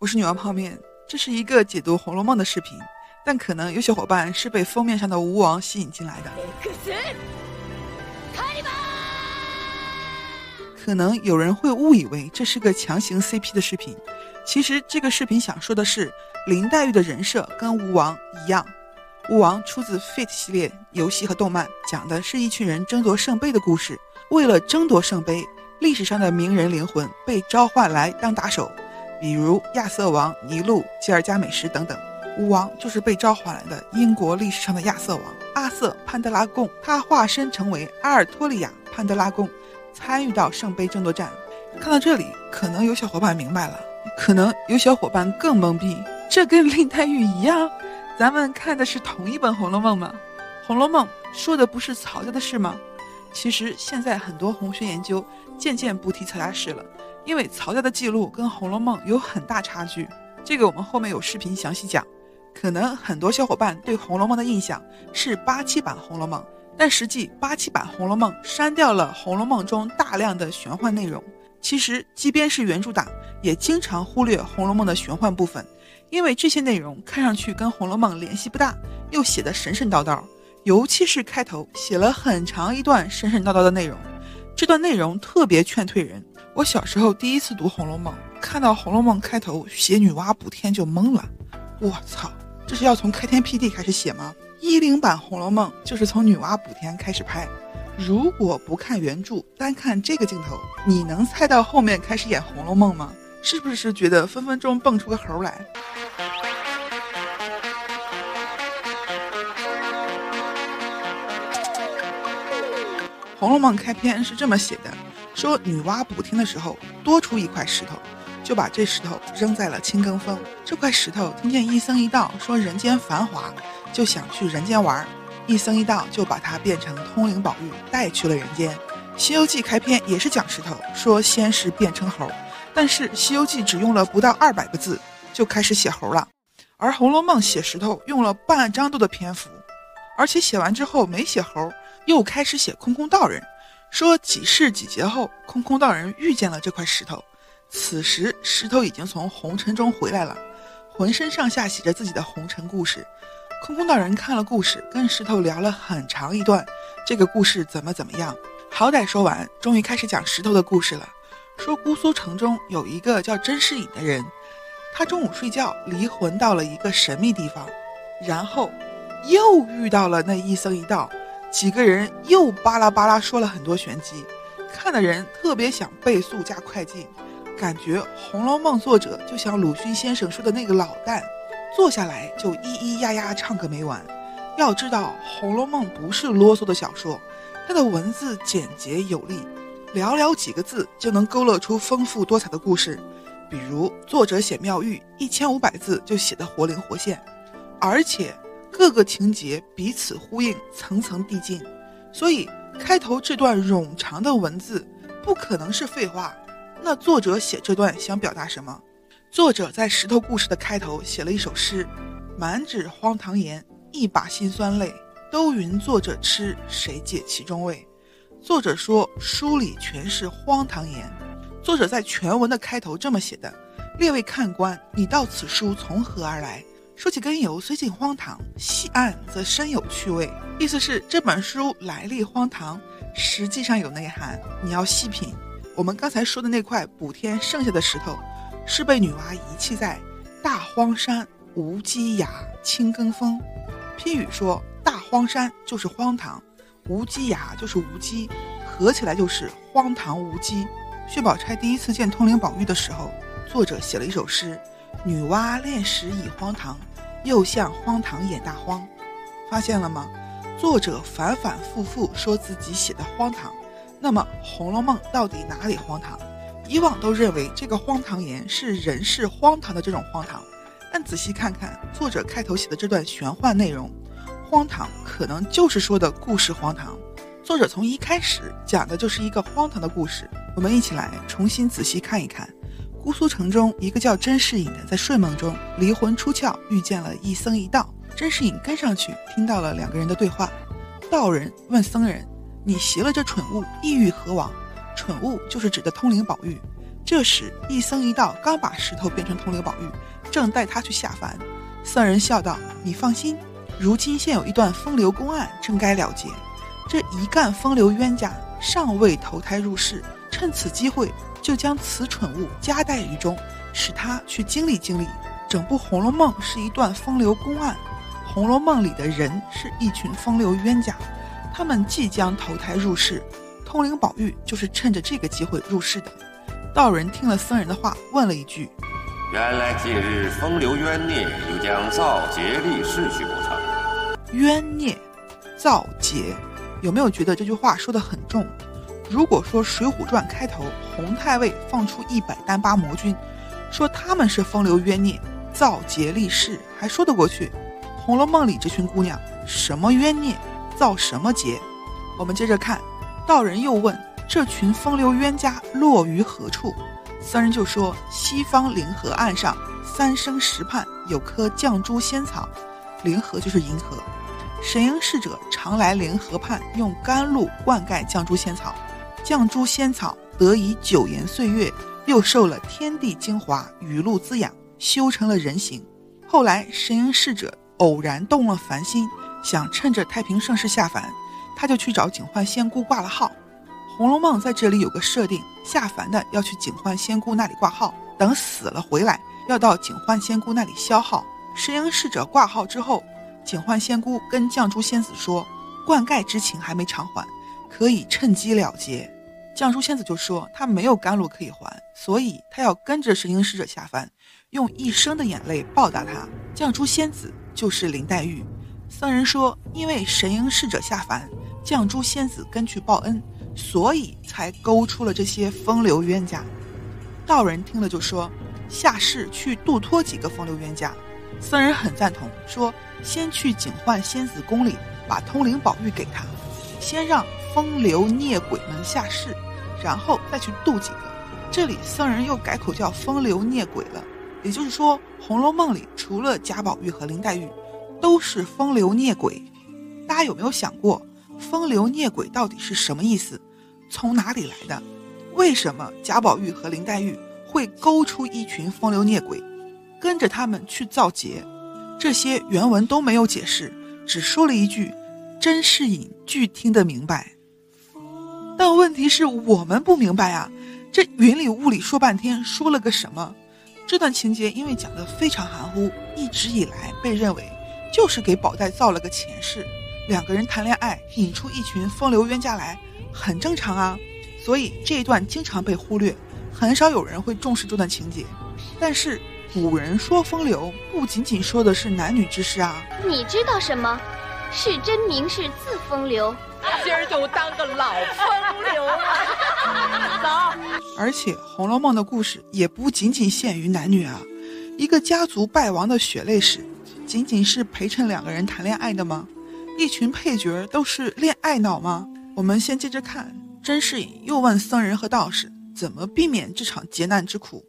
我是女王泡面，这是一个解读《红楼梦》的视频，但可能有小伙伴是被封面上的吴王吸引进来的。可能有人会误以为这是个强行 CP 的视频，其实这个视频想说的是林黛玉的人设跟吴王一样。吴王出自 Fate 系列游戏和动漫，讲的是一群人争夺圣杯的故事。为了争夺圣杯，历史上的名人灵魂被召唤来当打手，比如亚瑟王、尼禄、吉尔加美什等等。吴王就是被召唤来的英国历史上的亚瑟王阿瑟潘德拉贡，他化身成为阿尔托利亚潘德拉贡，参与到圣杯争夺战。看到这里，可能有小伙伴明白了，可能有小伙伴更懵逼，这跟林黛玉一样。咱们看的是同一本《红楼梦》吗？《红楼梦》说的不是曹家的事吗？其实现在很多红学研究渐渐不提曹家事了，因为曹家的记录跟《红楼梦》有很大差距。这个我们后面有视频详细讲。可能很多小伙伴对《红楼梦》的印象是八七版《红楼梦》，但实际八七版《红楼梦》删掉了《红楼梦》中大量的玄幻内容。其实，即便是原著党，也经常忽略《红楼梦》的玄幻部分。因为这些内容看上去跟《红楼梦》联系不大，又写的神神叨叨，尤其是开头写了很长一段神神叨叨的内容，这段内容特别劝退人。我小时候第一次读《红楼梦》，看到《红楼梦》开头写女娲补天就懵了，我操，这是要从开天辟地开始写吗？一零版《红楼梦》就是从女娲补天开始拍，如果不看原著，单看这个镜头，你能猜到后面开始演《红楼梦》吗？是不是觉得分分钟蹦出个猴来？《红楼梦》开篇是这么写的：说女娲补天的时候多出一块石头，就把这石头扔在了青埂峰。这块石头听见一僧一道说人间繁华，就想去人间玩。一僧一道就把它变成通灵宝玉带去了人间。《西游记》开篇也是讲石头，说先是变成猴，但是《西游记》只用了不到二百个字就开始写猴了，而《红楼梦》写石头用了半张多的篇幅，而且写完之后没写猴。又开始写空空道人，说几世几劫后，空空道人遇见了这块石头，此时石头已经从红尘中回来了，浑身上下写着自己的红尘故事。空空道人看了故事，跟石头聊了很长一段，这个故事怎么怎么样，好歹说完，终于开始讲石头的故事了。说姑苏城中有一个叫甄士隐的人，他中午睡觉离魂到了一个神秘地方，然后又遇到了那一僧一道。几个人又巴拉巴拉说了很多玄机，看的人特别想倍速加快进，感觉《红楼梦》作者就像鲁迅先生说的那个老旦，坐下来就咿咿呀呀唱个没完。要知道，《红楼梦》不是啰嗦的小说，它的文字简洁有力，寥寥几个字就能勾勒出丰富多彩的故事。比如作者写妙玉，一千五百字就写得活灵活现，而且。各个情节彼此呼应，层层递进，所以开头这段冗长的文字不可能是废话。那作者写这段想表达什么？作者在石头故事的开头写了一首诗：“满纸荒唐言，一把辛酸泪。都云作者痴，谁解其中味？”作者说书里全是荒唐言。作者在全文的开头这么写的：“列位看官，你到此书从何而来？”说起根由，虽近荒唐，细按则深有趣味。意思是这本书来历荒唐，实际上有内涵。你要细品。我们刚才说的那块补天剩下的石头，是被女娲遗弃在大荒山无稽崖青埂峰。批语说，大荒山就是荒唐，无稽崖就是无稽，合起来就是荒唐无稽。薛宝钗第一次见通灵宝玉的时候，作者写了一首诗：女娲炼石已荒唐。又像荒唐演大荒，发现了吗？作者反反复复说自己写的荒唐，那么《红楼梦》到底哪里荒唐？以往都认为这个荒唐言是人世荒唐的这种荒唐，但仔细看看作者开头写的这段玄幻内容，荒唐可能就是说的故事荒唐。作者从一开始讲的就是一个荒唐的故事，我们一起来重新仔细看一看。姑苏城中，一个叫甄士隐的，在睡梦中离魂出窍，遇见了一僧一道。甄士隐跟上去，听到了两个人的对话。道人问僧人：“你携了这蠢物，意欲何往？”蠢物就是指的通灵宝玉。这时，一僧一道刚把石头变成通灵宝玉，正带他去下凡。僧人笑道：“你放心，如今现有一段风流公案，正该了结。这一干风流冤家尚未投胎入世，趁此机会就将此蠢物夹带于中，使他去经历经历。整部《红楼梦》是一段风流公案，《红楼梦》里的人是一群风流冤家，他们即将投胎入世，通灵宝玉就是趁着这个机会入世的。”道人听了僧人的话，问了一句。原来近日风流冤孽又将造劫立世去不成？冤孽，造劫，有没有觉得这句话说的很重？如果说《水浒传》开头洪太尉放出一百单八魔君，说他们是风流冤孽，造劫立誓，还说得过去。《红楼梦》里这群姑娘什么冤孽，造什么劫？我们接着看，道人又问：这群风流冤家落于何处？僧人就说：“西方灵河岸上三生石畔有棵绛珠仙草，灵河就是银河。神瑛侍者常来灵河畔，用甘露灌溉绛珠仙草，绛珠仙草得以久延岁月，又受了天地精华雨露滋养，修成了人形。后来神瑛侍者偶然动了凡心，想趁着太平盛世下凡，他就去找警幻仙姑挂了号。”《红楼梦》在这里有个设定，下凡的要去警幻仙姑那里挂号，等死了回来要到警幻仙姑那里消耗。神瑛侍者挂号之后，警幻仙姑跟绛珠仙子说，灌溉之情还没偿还，可以趁机了结。绛珠仙子就说她没有甘露可以还，所以她要跟着神瑛侍者下凡，用一生的眼泪报答他。绛珠仙子就是林黛玉。僧人说，因为神瑛侍者下凡，绛珠仙子跟去报恩。所以才勾出了这些风流冤家。道人听了就说：“下世去度脱几个风流冤家。”僧人很赞同，说：“先去警幻仙子宫里把通灵宝玉给他，先让风流孽鬼们下世，然后再去度几个。”这里僧人又改口叫风流孽鬼了，也就是说，《红楼梦》里除了贾宝玉和林黛玉，都是风流孽鬼。大家有没有想过？风流孽鬼到底是什么意思？从哪里来的？为什么贾宝玉和林黛玉会勾出一群风流孽鬼，跟着他们去造劫？这些原文都没有解释，只说了一句：“甄士隐俱听得明白。”但问题是我们不明白啊！这云里雾里说半天，说了个什么？这段情节因为讲得非常含糊，一直以来被认为就是给宝黛造了个前世。两个人谈恋爱，引出一群风流冤家来，很正常啊。所以这一段经常被忽略，很少有人会重视这段情节。但是古人说风流，不仅仅说的是男女之事啊。你知道什么？是真名是字风流，今儿就当个老风流了。走。而且《红楼梦》的故事也不仅仅限于男女啊。一个家族败亡的血泪史，仅仅是陪衬两个人谈恋爱的吗？一群配角都是恋爱脑吗？我们先接着看，甄士隐又问僧人和道士怎么避免这场劫难之苦。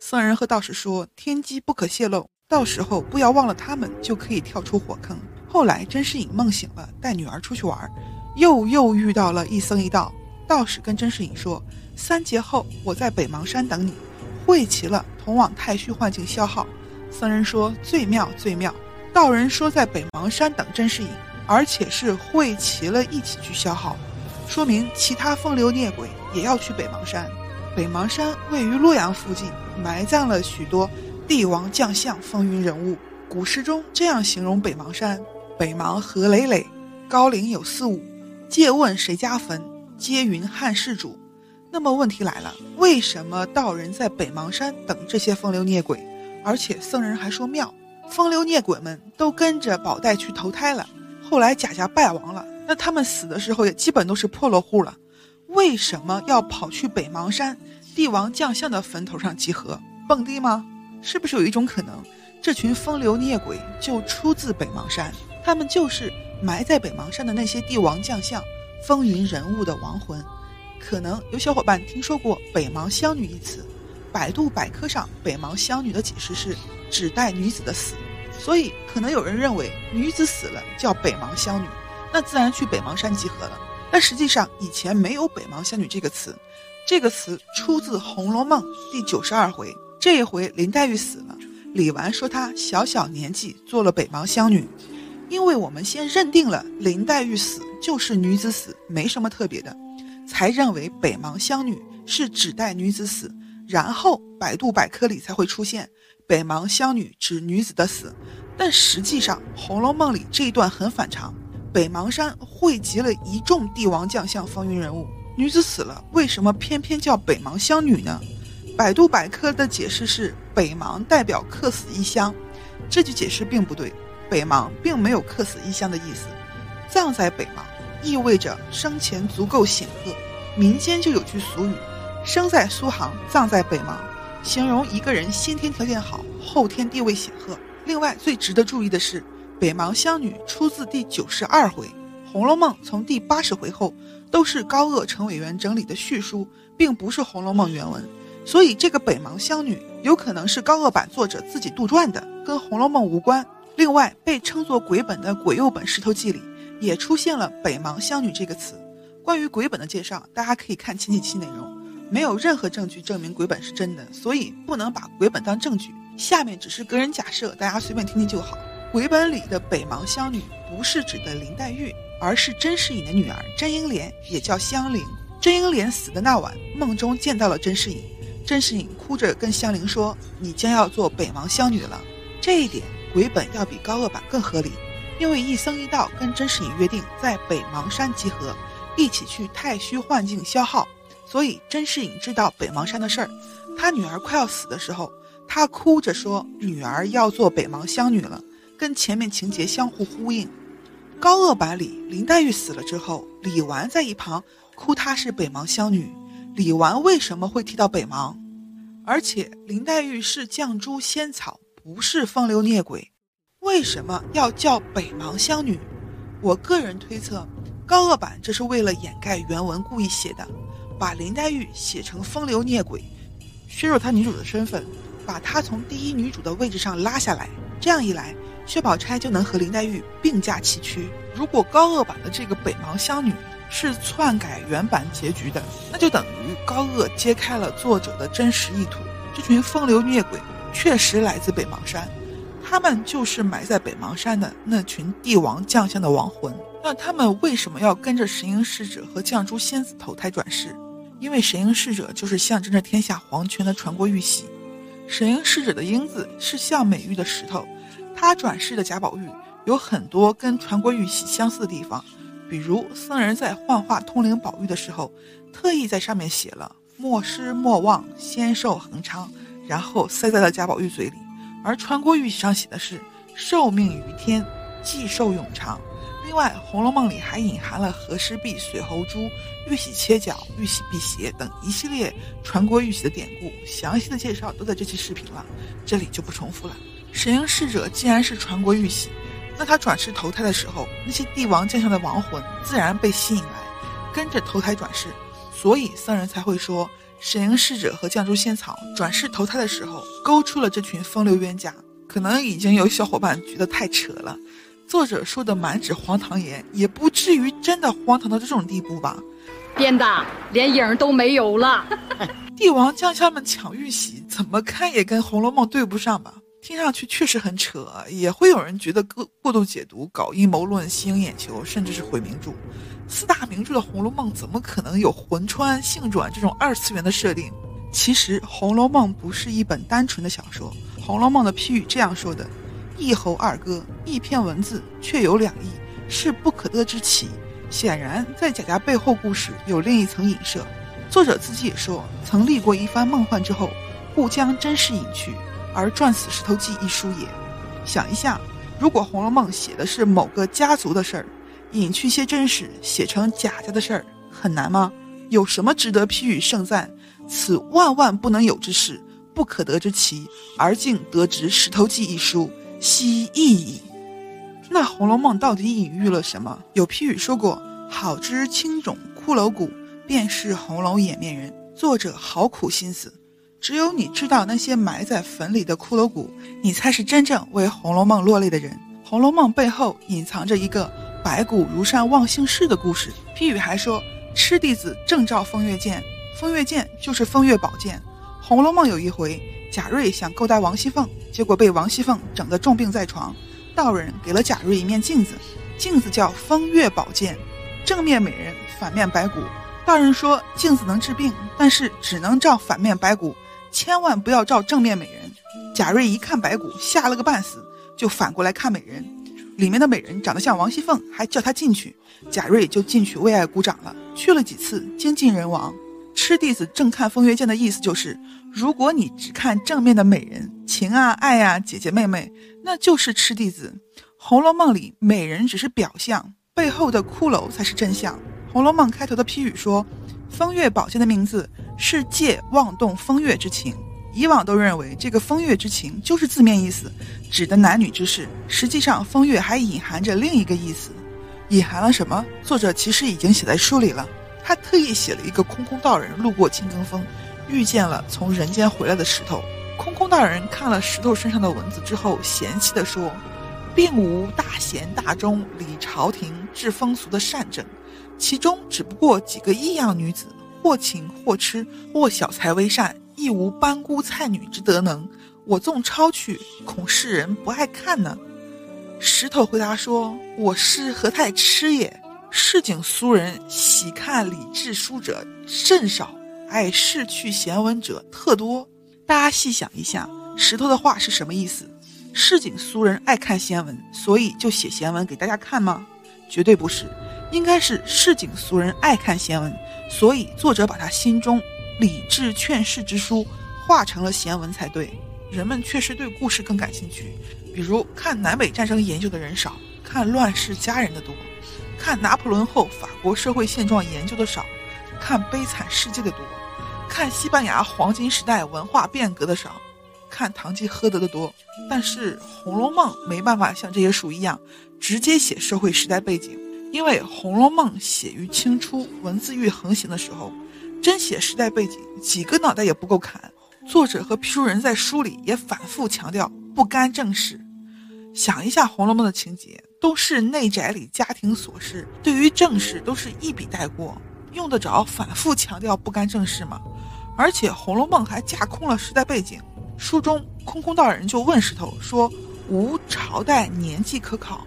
僧人和道士说：“天机不可泄露，到时候不要忘了他们，就可以跳出火坑。”后来甄士隐梦醒了，带女儿出去玩，又又遇到了一僧一道。道士跟甄士隐说：“三劫后我在北邙山等你，会齐了同往太虚幻境消耗。”僧人说：“最妙最妙。”道人说在北邙山等甄士隐。而且是会齐了一起去消耗，说明其他风流孽鬼也要去北邙山。北邙山位于洛阳附近，埋葬了许多帝王将相、风云人物。古诗中这样形容北邙山：北邙何累累，高陵有四五。借问谁家坟？皆云汉室主。那么问题来了，为什么道人在北邙山等这些风流孽鬼？而且僧人还说妙，风流孽鬼们都跟着宝黛去投胎了。后来贾家败亡了，那他们死的时候也基本都是破落户了，为什么要跑去北邙山帝王将相的坟头上集合蹦迪吗？是不是有一种可能，这群风流孽鬼就出自北邙山，他们就是埋在北邙山的那些帝王将相、风云人物的亡魂？可能有小伙伴听说过北邙香女一词，百度百科上北邙香女的解释是指代女子的死。所以，可能有人认为女子死了叫北邙香女，那自然去北邙山集合了。但实际上，以前没有北邙香女这个词，这个词出自《红楼梦》第九十二回。这一回林黛玉死了，李纨说她小小年纪做了北邙湘女，因为我们先认定了林黛玉死就是女子死，没什么特别的，才认为北邙湘女是指代女子死，然后百度百科里才会出现北邙湘女指女子的死。但实际上，《红楼梦》里这一段很反常，北邙山汇集了一众帝王将相风云人物。女子死了，为什么偏偏叫北邙湘女呢？百度百科的解释是北邙代表客死异乡，这句解释并不对。北邙并没有客死异乡的意思，葬在北邙意味着生前足够显赫。民间就有句俗语：“生在苏杭，葬在北邙”，形容一个人先天条件好，后天地位显赫。另外，最值得注意的是，北邙湘女出自第九十二回，《红楼梦》从第八十回后。都是高鹗、陈委员整理的序书，并不是《红楼梦》原文，所以这个北邙湘女有可能是高鹗版作者自己杜撰的，跟《红楼梦》无关。另外，被称作鬼本的鬼右本《石头记》里也出现了“北邙湘女”这个词。关于鬼本的介绍，大家可以看前几期内容，没有任何证据证明鬼本是真的，所以不能把鬼本当证据。下面只是个人假设，大家随便听听就好。鬼本里的北邙湘女不是指的林黛玉。而是甄士隐的女儿甄英莲，也叫香菱。甄英莲死的那晚，梦中见到了甄士隐。甄士隐哭着跟香菱说：“你将要做北邙湘女了。”这一点，鬼本要比高恶版更合理，因为一僧一道跟甄士隐约定在北邙山集合，一起去太虚幻境消耗，所以甄士隐知道北邙山的事儿。他女儿快要死的时候，他哭着说：“女儿要做北邙湘女了。”跟前面情节相互呼应。高恶版里，林黛玉死了之后，李纨在一旁哭，她是北邙湘女。李纨为什么会提到北邙？而且林黛玉是绛珠仙草，不是风流孽鬼，为什么要叫北邙湘女？我个人推测，高恶版这是为了掩盖原文故意写的，把林黛玉写成风流孽鬼，削弱她女主的身份，把她从第一女主的位置上拉下来。这样一来。薛宝钗就能和林黛玉并驾齐驱。如果高恶版的这个北邙湘女是篡改原版结局的，那就等于高恶揭开了作者的真实意图。这群风流孽鬼确实来自北邙山，他们就是埋在北邙山的那群帝王将相的亡魂。那他们为什么要跟着神瑛侍者和绛珠仙子投胎转世？因为神瑛侍者就是象征着天下皇权的传国玉玺，神瑛侍者的瑛字是象美玉的石头。他转世的贾宝玉有很多跟传国玉玺相似的地方，比如僧人在幻化通灵宝玉的时候，特意在上面写了“莫失莫忘，仙寿恒昌”，然后塞在了贾宝玉嘴里。而传国玉玺上写的是“寿命于天，既寿永长”。另外，《红楼梦》里还隐含了和氏璧、水猴珠、玉玺切角、玉玺辟邪等一系列传国玉玺的典故，详细的介绍都在这期视频了，这里就不重复了。神瑛侍者既然是传国玉玺，那他转世投胎的时候，那些帝王将相的亡魂自然被吸引来，跟着投胎转世。所以僧人才会说，神瑛侍者和绛珠仙草转世投胎的时候，勾出了这群风流冤家。可能已经有小伙伴觉得太扯了，作者说的满纸荒唐言，也不至于真的荒唐到这种地步吧？编的连影都没有了。帝王将相们抢玉玺，怎么看也跟《红楼梦》对不上吧？听上去确实很扯，也会有人觉得过过度解读、搞阴谋论、吸引眼球，甚至是毁名著。四大名著的《红楼梦》怎么可能有魂穿、性转这种二次元的设定？其实，《红楼梦》不是一本单纯的小说。《红楼梦》的批语这样说的：“一猴二哥，一篇文字，却有两意，是不可得之奇。”显然，在贾家背后故事有另一层影射。作者自己也说，曾历过一番梦幻之后，故将真实隐去。而撰死《石头记》一书也，想一下，如果《红楼梦》写的是某个家族的事儿，隐去些真实，写成贾家的事儿，很难吗？有什么值得批语盛赞？此万万不能有之事，不可得之奇，而竟得知《石头记》一书，悉意矣。那《红楼梦》到底隐喻了什么？有批语说过：“好之青冢骷髅骨，便是红楼掩面人。”作者好苦心思。只有你知道那些埋在坟里的骷髅骨，你才是真正为《红楼梦》落泪的人。《红楼梦》背后隐藏着一个白骨如山忘姓氏的故事。批语还说，痴弟子正照风月剑，风月剑就是风月宝剑。《红楼梦》有一回，贾瑞想勾搭王熙凤，结果被王熙凤整得重病在床。道人给了贾瑞一面镜子，镜子叫风月宝剑，正面美人，反面白骨。道人说镜子能治病，但是只能照反面白骨，千万不要照正面美人。贾瑞一看白骨，吓了个半死，就反过来看美人。里面的美人长得像王熙凤，还叫他进去，贾瑞就进去为爱鼓掌了。去了几次，精尽人亡。痴弟子正看风月剑的意思就是，如果你只看正面的美人，情啊爱啊姐姐妹妹，那就是痴弟子。《红楼梦》里美人只是表象，背后的骷髅才是真相。《红楼梦》开头的批语说，风月宝剑的名字是借妄动风月之情。以往都认为这个风月之情就是字面意思，指的男女之事。实际上，风月还隐含着另一个意思，隐含了什么？作者其实已经写在书里了。他特意写了一个空空道人路过青埂峰，遇见了从人间回来的石头。空空道人看了石头身上的文字之后，嫌弃地说：“并无大贤大忠、理朝廷、治风俗的善政，其中只不过几个异样女子，或情或痴，或小才微善。”亦无班姑菜女之德能，我纵抄去，恐世人不爱看呢。石头回答说：“我是何太痴也？市井俗人喜看礼制书者甚少，爱逝去闲文者特多。大家细想一下，石头的话是什么意思？市井俗人爱看闲文，所以就写闲文给大家看吗？绝对不是，应该是市井俗人爱看闲文，所以作者把他心中。”理智劝世之书化成了闲文才对，人们确实对故事更感兴趣。比如看南北战争研究的人少，看乱世佳人的多；看拿破仑后法国社会现状研究的少，看悲惨世界的多；看西班牙黄金时代文化变革的少，看堂吉诃德的多。但是《红楼梦》没办法像这些书一样直接写社会时代背景，因为《红楼梦》写于清初文字狱横行的时候。真写时代背景，几个脑袋也不够砍。作者和批书人在书里也反复强调不干正事。想一下《红楼梦》的情节，都是内宅里家庭琐事，对于正事都是一笔带过，用得着反复强调不干正事吗？而且《红楼梦》还架空了时代背景。书中空空道人就问石头说：“无朝代年纪可考？”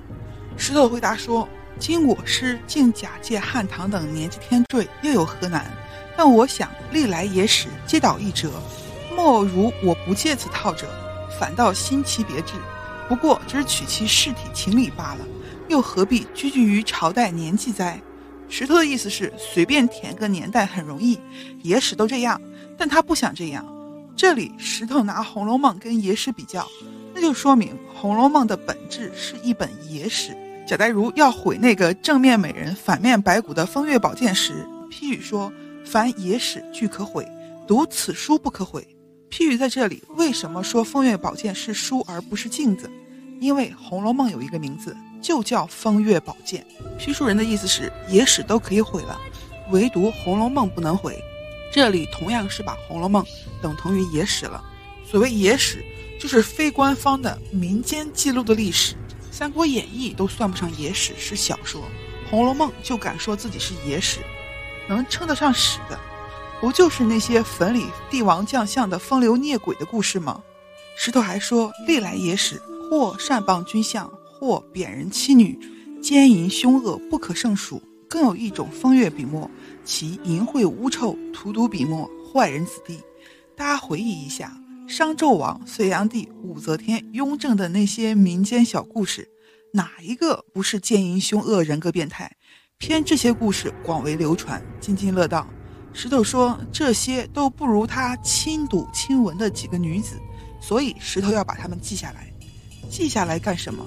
石头回答说：“今我师竟假借汉唐等年纪天坠，又有何难？”但我想，历来野史皆倒一辙，莫如我不借此套者，反倒新奇别致。不过只是取其事体情理罢了，又何必拘拘于朝代年纪哉？石头的意思是，随便填个年代很容易，野史都这样，但他不想这样。这里石头拿《红楼梦》跟野史比较，那就说明《红楼梦》的本质是一本野史。贾代儒要毁那个正面美人、反面白骨的风月宝剑时，批语说。凡野史俱可毁，读此书不可毁。批语在这里，为什么说风月宝剑是书而不是镜子？因为《红楼梦》有一个名字，就叫风月宝剑。批书人的意思是，野史都可以毁了，唯独《红楼梦》不能毁。这里同样是把《红楼梦》等同于野史了。所谓野史，就是非官方的民间记录的历史，《三国演义》都算不上野史，是小说，《红楼梦》就敢说自己是野史。能称得上史的，不就是那些坟里帝王将相的风流孽鬼的故事吗？石头还说，历来野史，或善谤君相，或贬人妻女，奸淫凶恶不可胜数。更有一种风月笔墨，其淫秽污臭，荼毒笔墨，坏人子弟。大家回忆一下，商纣王、隋炀帝、武则天、雍正的那些民间小故事，哪一个不是奸淫凶恶、人格变态？偏这些故事广为流传，津津乐道。石头说这些都不如他亲睹亲闻的几个女子，所以石头要把他们记下来。记下来干什么？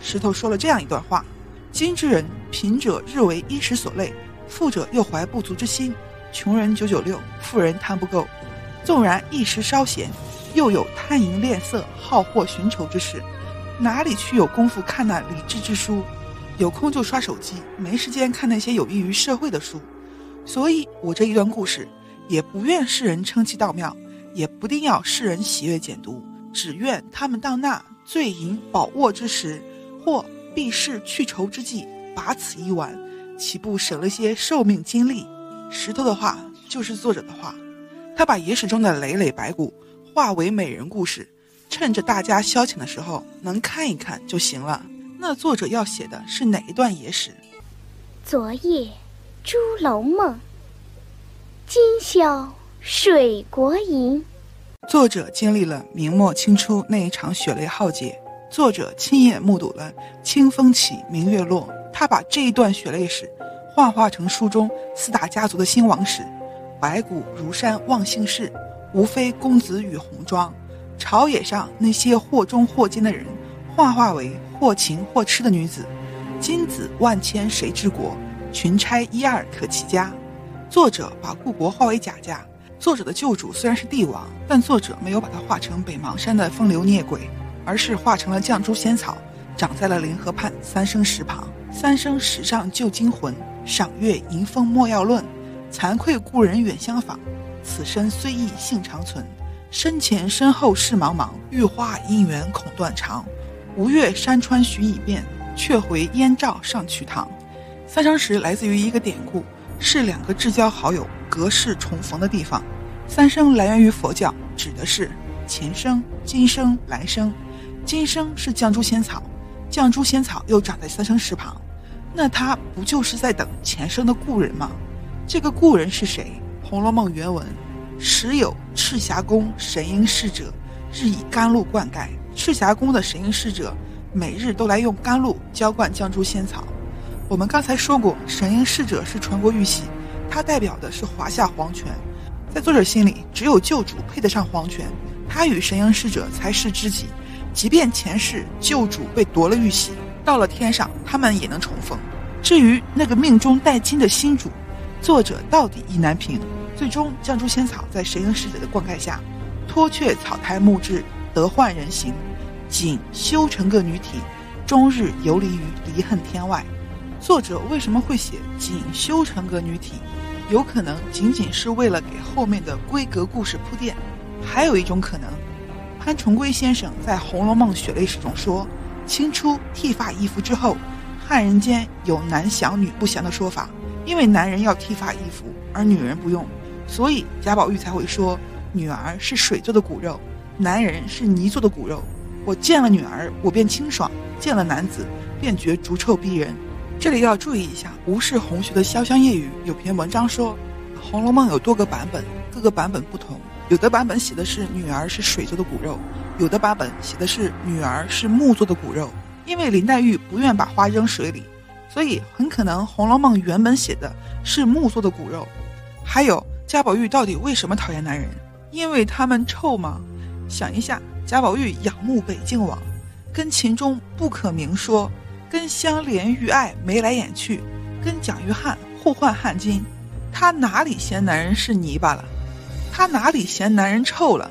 石头说了这样一段话：今之人，贫者日为衣食所累，富者又怀不足之心，穷人九九六，富人贪不够。纵然一时稍闲，又有贪淫恋色、好货寻仇之事，哪里去有功夫看那理智之书？有空就刷手机，没时间看那些有益于社会的书，所以我这一段故事也不愿世人称其道妙，也不定要世人喜悦简读，只愿他们到那醉饮饱卧之时，或避世去愁之际，把此一玩，岂不省了些寿命精力？石头的话就是作者的话，他把野史中的累累白骨化为美人故事，趁着大家消遣的时候能看一看就行了。那作者要写的是哪一段野史？昨夜朱楼梦，今宵水国吟。作者经历了明末清初那一场血泪浩劫，作者亲眼目睹了清风起，明月落。他把这一段血泪史幻化成书中四大家族的兴亡史：白骨如山望姓氏，无非公子与红妆。朝野上那些或忠或奸的人，幻化为或情或痴的女子。金子万千谁治国？群钗一二可齐家。作者把故国化为贾家。作者的旧主虽然是帝王，但作者没有把他画成北邙山的风流孽鬼，而是画成了绛珠仙草，长在了临河畔三生石旁。三生石上旧精魂，赏月迎风莫要论。惭愧故人远相访，此生虽异性长存。身前身后事茫茫，玉花姻缘恐断肠。吴越山川寻已变，却回燕赵上曲堂。三生石来自于一个典故，是两个至交好友隔世重逢的地方。三生来源于佛教，指的是前生、今生、来生。今生是绛珠仙草，绛珠仙草又长在三生石旁，那他不就是在等前生的故人吗？这个故人是谁？《红楼梦》原文：时有赤霞宫神瑛侍者，日以甘露灌溉。赤霞宫的神瑛侍者每日都来用甘露浇灌绛珠仙草。我们刚才说过，神瑛侍者是传国玉玺，它代表的是华夏皇权。在作者心里，只有旧主配得上皇权，他与神瑛侍者才是知己。即便前世旧主被夺了玉玺，到了天上，他们也能重逢。至于那个命中带金的新主，作者到底意难平。最终，绛珠仙草在神瑛侍者的灌溉下，脱却草胎木质，得换人形，仅修成个女体，终日游离于离恨天外。作者为什么会写仅修成个女体？有可能仅仅是为了给后面的闺阁故事铺垫。还有一种可能，潘重圭先生在《红楼梦血泪史》中说，清初剃发易服之后，汉人间有男降女不降的说法，因为男人要剃发易服，而女人不用，所以贾宝玉才会说，女儿是水做的骨肉，男人是泥做的骨肉。我见了女儿，我便清爽；见了男子，便觉逐臭逼人。这里要注意一下，吴氏红学的潇湘夜雨有篇文章说，《红楼梦》有多个版本，各个版本不同。有的版本写的是女儿是水做的骨肉，有的版本写的是女儿是木做的骨肉。因为林黛玉不愿把花扔水里，所以很可能《红楼梦》原本写的是木做的骨肉。还有贾宝玉到底为什么讨厌男人？因为他们臭吗？想一下，贾宝玉仰慕北静王，跟秦钟不可明说。跟香莲玉爱眉来眼去，跟蒋玉菡互换汗巾，他哪里嫌男人是泥巴了？他哪里嫌男人臭了？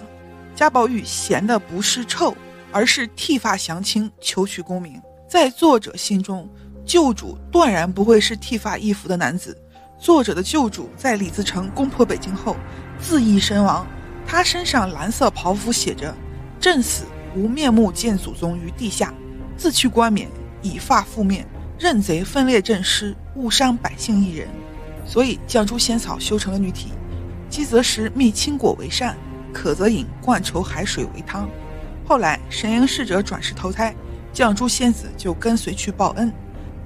贾宝玉嫌的不是臭，而是剃发降清，求取功名。在作者心中，旧主断然不会是剃发易服的男子。作者的旧主在李自成攻破北京后，自缢身亡，他身上蓝色袍服写着“朕死无面目见祖宗于地下”，自去冠冕。以发覆面，任贼分裂阵师，误伤百姓一人。所以绛珠仙草修成了女体，饥则食，觅青果为膳；渴则饮灌稠海水为汤。后来神瑛侍者转世投胎，绛珠仙子就跟随去报恩。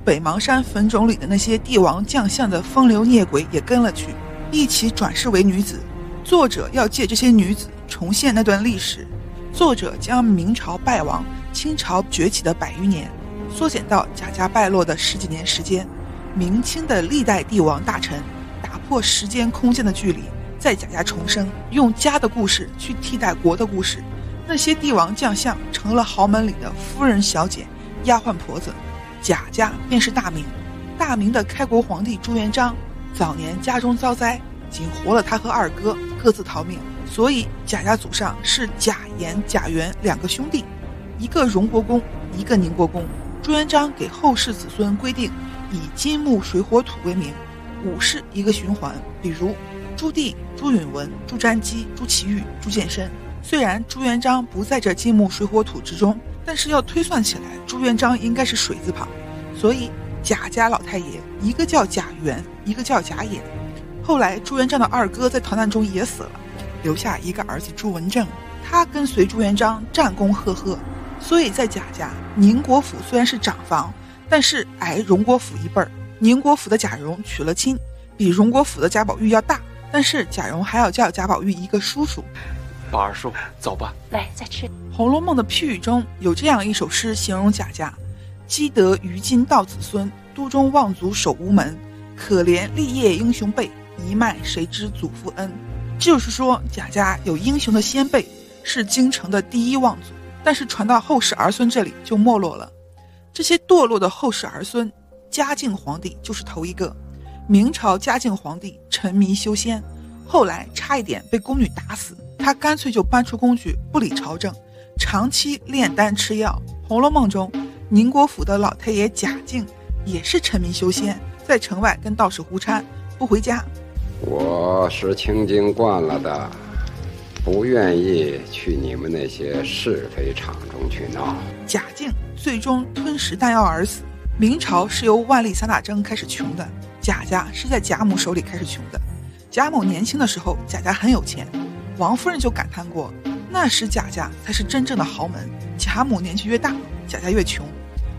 北邙山坟冢里的那些帝王将相的风流孽鬼也跟了去，一起转世为女子。作者要借这些女子重现那段历史。作者将明朝败亡、清朝崛起的百余年。缩减到贾家败落的十几年时间，明清的历代帝王大臣打破时间空间的距离，在贾家重生，用家的故事去替代国的故事。那些帝王将相成了豪门里的夫人、小姐、丫鬟婆子，贾家便是大明。大明的开国皇帝朱元璋早年家中遭灾，仅活了他和二哥各自逃命，所以贾家祖上是贾严、贾元两个兄弟，一个荣国公，一个宁国公。朱元璋给后世子孙规定，以金木水火土为名，五世一个循环。比如朱棣、朱允文、朱瞻基、朱祁钰、朱见深。虽然朱元璋不在这金木水火土之中，但是要推算起来，朱元璋应该是水字旁。所以贾家老太爷一个叫贾元，一个叫贾演。后来朱元璋的二哥在逃难中也死了，留下一个儿子朱文正，他跟随朱元璋战功赫赫，所以在贾家，宁国府虽然是长房，但是挨荣国府一辈儿。宁国府的贾蓉娶了亲，比荣国府的贾宝玉要大，但是贾蓉还要叫贾宝玉一个叔叔。宝二叔，走吧。来，再吃。《红楼梦》的批语中有这样一首诗，形容贾家：积德于今道子孙，都中望族守无门。可怜立业英雄辈，一脉谁知祖父恩。就是说，贾家有英雄的先辈，是京城的第一望族，但是传到后世儿孙这里就没落了。这些堕落的后世儿孙。嘉靖皇帝就是头一个，明朝嘉靖皇帝沉迷修仙，后来差一点被宫女打死，他干脆就搬出工具不理朝政，长期炼丹吃药。《红楼梦》中，宁国府的老太爷贾敬也是沉迷修仙，在城外跟道士胡掺，不回家。我是清静惯了的，不愿意去你们那些是非场中去闹。贾敬最终吞食丹药而死。明朝是由万历、三大征开始穷的，贾家是在贾母手里开始穷的。贾母年轻的时候，贾家很有钱，王夫人就感叹过，那时贾家才是真正的豪门。贾母年纪越大，贾家越穷。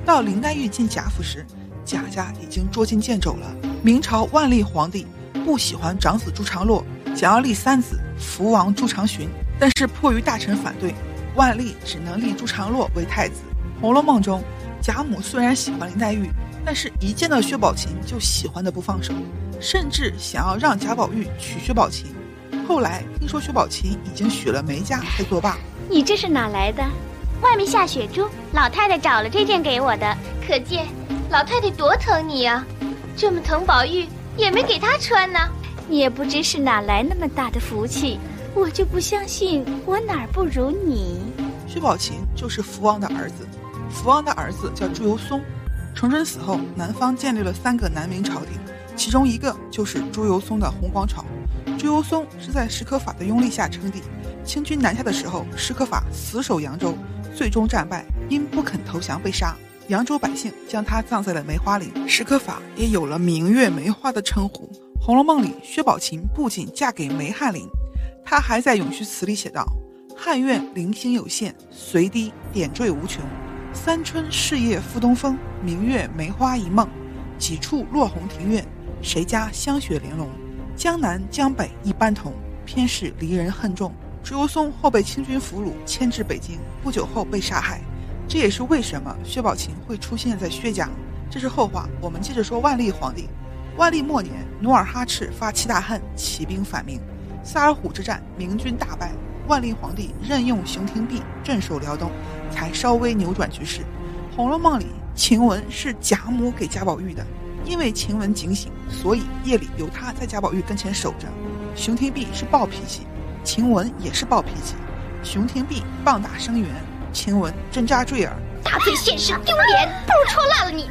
到林黛玉进贾府时，贾家已经捉襟见肘了。明朝万历皇帝不喜欢长子朱常洛，想要立三子福王朱常洵，但是迫于大臣反对，万历只能立朱常洛为太子。《红楼梦》中。贾母虽然喜欢林黛玉，但是一见到薛宝琴就喜欢的不放手，甚至想要让贾宝玉娶薛宝琴。后来听说薛宝琴已经许了梅家，才作罢。你这是哪来的？外面下雪珠，老太太找了这件给我的，可见老太太多疼你呀。这么疼宝玉，也没给他穿呢。你也不知是哪来那么大的福气，我就不相信我哪儿不如你。薛宝琴就是福王的儿子。福王的儿子叫朱由崧，崇祯死后，南方建立了三个南明朝廷，其中一个就是朱由崧的弘光朝。朱由崧是在史可法的拥立下称帝，清军南下的时候，史可法死守扬州，最终战败，因不肯投降被杀。扬州百姓将他葬在了梅花岭，史可法也有了“明月梅花”的称呼。《红楼梦》里，薛宝琴不仅嫁给梅翰林，她还在咏絮词里写道：“汉苑零星有限，随堤点缀无穷。”三春事业复东风，明月梅花一梦。几处落红庭院，谁家香雪玲珑？江南江北一般同，偏是离人恨重。朱由崧后被清军俘虏，迁至北京，不久后被杀害。这也是为什么薛宝琴会出现在薛家。这是后话，我们接着说万历皇帝。万历末年，努尔哈赤发七大恨，起兵反明。萨尔浒之战，明军大败。万历皇帝任用熊廷弼镇守辽东，才稍微扭转局势。《红楼梦》里，晴雯是贾母给贾宝玉的，因为晴雯警醒，所以夜里由她在贾宝玉跟前守着。熊廷弼是暴脾气，晴雯也是暴脾气。熊廷弼棒打生源，晴雯针扎坠耳，大罪现实丢脸，不如戳烂了你！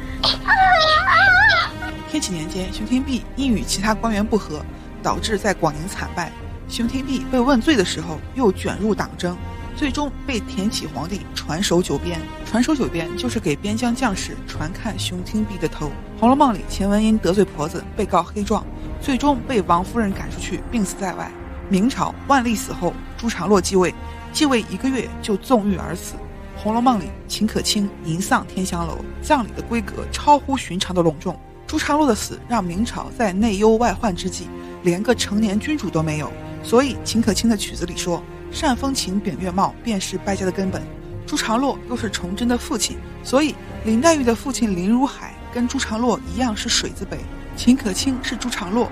天启年间，熊廷弼因与其他官员不和，导致在广宁惨败。熊廷弼被问罪的时候，又卷入党争，最终被田启皇帝传首九边。传首九边就是给边疆将士传看熊廷弼的头。《红楼梦》里，钱文因得罪婆子，被告黑状，最终被王夫人赶出去，病死在外。明朝万历死后，朱常洛继位，继位一个月就纵欲而死。《红楼梦》里，秦可卿迎丧天香楼，葬礼的规格超乎寻常的隆重。朱常洛的死让明朝在内忧外患之际，连个成年君主都没有。所以秦可卿的曲子里说：“善风情，扁月貌，便是败家的根本。”朱常洛又是崇祯的父亲，所以林黛玉的父亲林如海跟朱常洛一样是水字辈。秦可卿是朱常洛，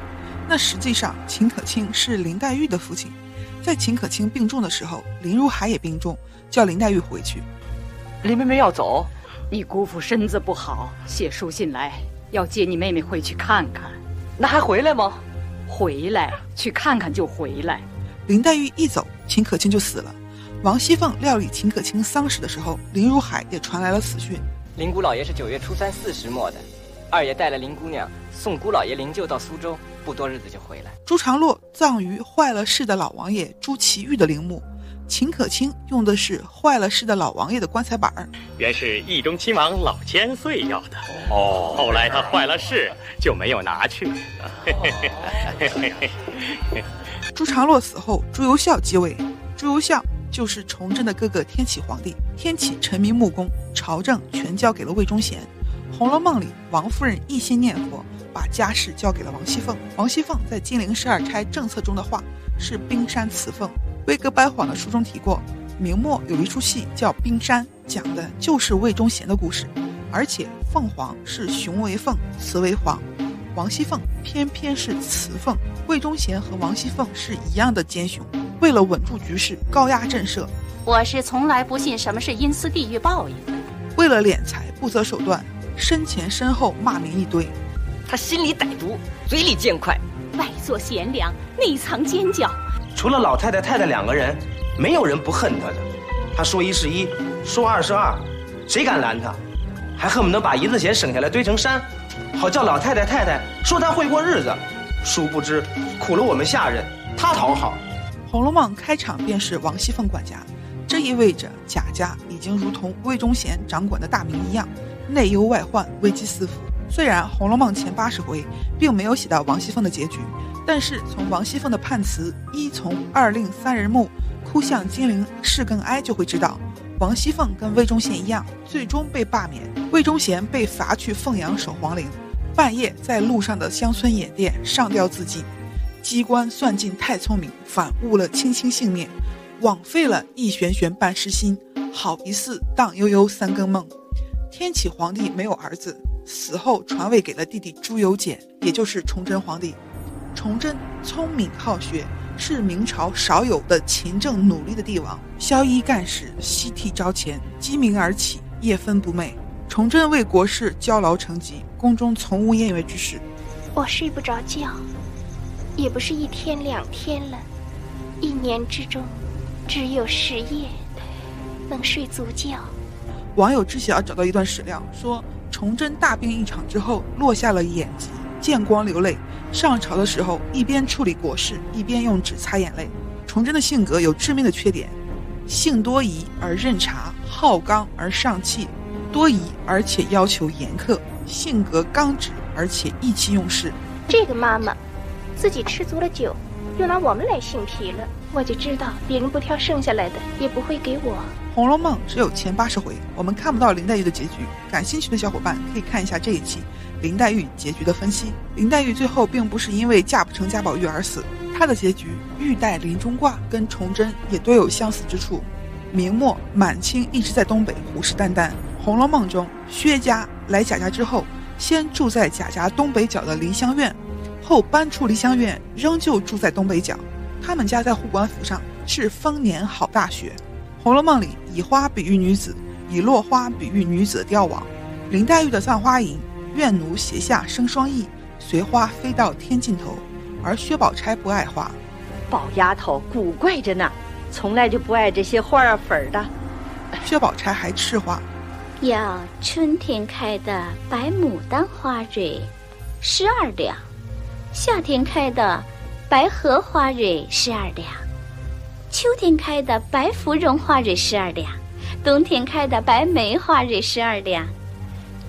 那实际上秦可卿是林黛玉的父亲。在秦可卿病重的时候，林如海也病重，叫林黛玉回去。林妹妹要走，你姑父身子不好，写书信来要接你妹妹回去看看。那还回来吗？回来去看看就回来。林黛玉一走，秦可卿就死了。王熙凤料理秦可卿丧事的时候，林如海也传来了死讯。林姑老爷是九月初三巳时末的，二爷带了林姑娘送姑老爷灵柩到苏州，不多日子就回来。朱常洛葬于坏了事的老王爷朱祁钰的陵墓，秦可卿用的是坏了事的老王爷的棺材板儿。原是义中亲王老千岁要的，哦，后来他坏了事，就没有拿去。朱常洛死后，朱由校继位。朱由校就是崇祯的哥哥天启皇帝。天启沉迷木工，朝政全交给了魏忠贤。《红楼梦》里，王夫人一心念佛，把家事交给了王熙凤。王熙凤在金陵十二钗政策中的话是冰山辞凤。威格掰谎的书中提过，明末有一出戏叫《冰山》，讲的就是魏忠贤的故事。而且凤凰是雄为凤，雌为凰，王熙凤偏偏是雌凤。魏忠贤和王熙凤是一样的奸雄，为了稳住局势，高压震慑。我是从来不信什么是阴司地狱报应的。为了敛财，不择手段，身前身后骂名一堆。他心里歹毒，嘴里见快，外做贤良，内藏奸狡。除了老太太、太太两个人，没有人不恨他的。他说一是一，说二是二，谁敢拦他？还恨不得把银子钱省下来堆成山，好叫老太太、太太说他会过日子。殊不知苦了我们下人，他讨好。《红楼梦》开场便是王熙凤管家，这意味着贾家已经如同魏忠贤掌管的大明一样，内忧外患，危机四伏。虽然《红楼梦》前八十回并没有写到王熙凤的结局。但是从王熙凤的判词“一从二令三人木，哭向金陵事更哀”就会知道，王熙凤跟魏忠贤一样，最终被罢免。魏忠贤被罚去凤阳守皇陵，半夜在路上的乡村野店上吊自尽。机关算尽太聪明，反误了卿卿性命，枉费了一玄玄半世心，好一似荡悠悠三更梦。天启皇帝没有儿子，死后传位给了弟弟朱由检，也就是崇祯皇帝。崇祯聪明好学，是明朝少有的勤政努力的帝王。萧衣干事，西替朝前，鸡鸣而起，夜分不寐。崇祯为国事焦劳成疾，宫中从无宴乐之事。我睡不着觉，也不是一天两天了，一年之中，只有十夜能睡足觉。网友知晓找到一段史料，说崇祯大病一场之后，落下了眼疾，见光流泪。上朝的时候，一边处理国事，一边用纸擦眼泪。崇祯的性格有致命的缺点，性多疑而任茶，好刚而上气，多疑而且要求严苛，性格刚直而且意气用事。这个妈妈，自己吃足了酒，又拿我们来性皮了，我就知道别人不挑剩下来的，也不会给我。《红楼梦》只有前八十回，我们看不到林黛玉的结局。感兴趣的小伙伴可以看一下这一期。林黛玉结局的分析，林黛玉最后并不是因为嫁不成贾宝玉而死，她的结局玉带林中挂跟崇祯也多有相似之处。明末满清一直在东北虎视眈眈，《红楼梦》中薛家来贾家之后，先住在贾家东北角的梨香院，后搬出梨香院，仍旧住在东北角。他们家在护官府上是丰年好大雪。《红楼梦》里以花比喻女子，以落花比喻女子的凋亡。林黛玉的《葬花吟》。愿奴斜下生双翼，随花飞到天尽头。而薛宝钗不爱花，宝丫头古怪着呢，从来就不爱这些花儿粉儿的。薛宝钗还吃花，要春天开的白牡丹花蕊，十二两；夏天开的白荷花蕊，十二两；秋天开的白芙蓉花蕊，十二两；冬天开的白梅花蕊，十二两。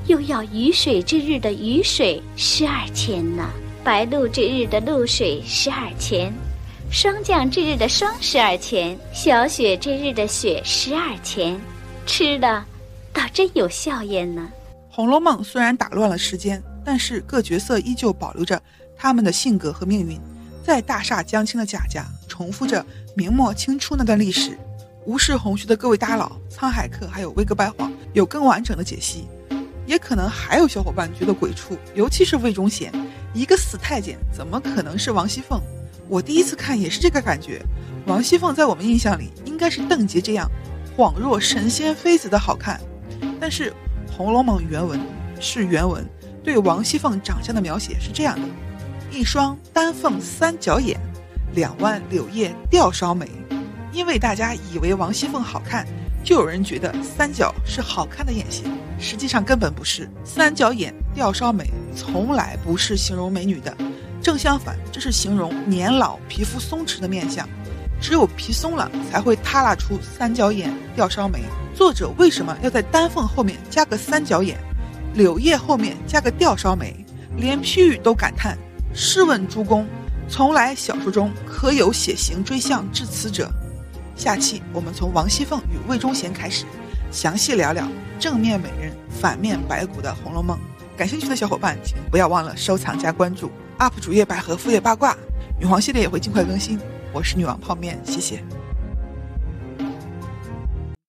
又要雨水之日的雨水十二钱呢，白露之日的露水十二钱，霜降之日的霜十二钱，小雪之日的雪十二钱，吃的倒真有笑颜呢。《红楼梦》虽然打乱了时间，但是各角色依旧保留着他们的性格和命运，在大厦将倾的贾家重复着明末清初那段历史。无视红须的各位大佬，沧海客还有威格拜谎有更完整的解析。也可能还有小伙伴觉得鬼畜，尤其是魏忠贤，一个死太监怎么可能是王熙凤？我第一次看也是这个感觉。王熙凤在我们印象里应该是邓婕这样恍若神仙妃子的好看，但是《红楼梦》原文是原文，对王熙凤长相的描写是这样的：一双丹凤三角眼，两弯柳叶吊梢眉。因为大家以为王熙凤好看。就有人觉得三角是好看的眼型，实际上根本不是。三角眼、吊梢眉从来不是形容美女的，正相反，这是形容年老、皮肤松弛的面相。只有皮松了才会塌拉出三角眼、吊梢眉。作者为什么要在丹凤后面加个三角眼，柳叶后面加个吊梢眉？连批语都感叹：试问诸公，从来小说中可有写行追象至此者？下期我们从王熙凤与魏忠贤开始，详细聊聊正面美人、反面白骨的《红楼梦》。感兴趣的小伙伴，请不要忘了收藏加关注。UP 主页百合副业八卦，女皇系列也会尽快更新。我是女王泡面，谢谢。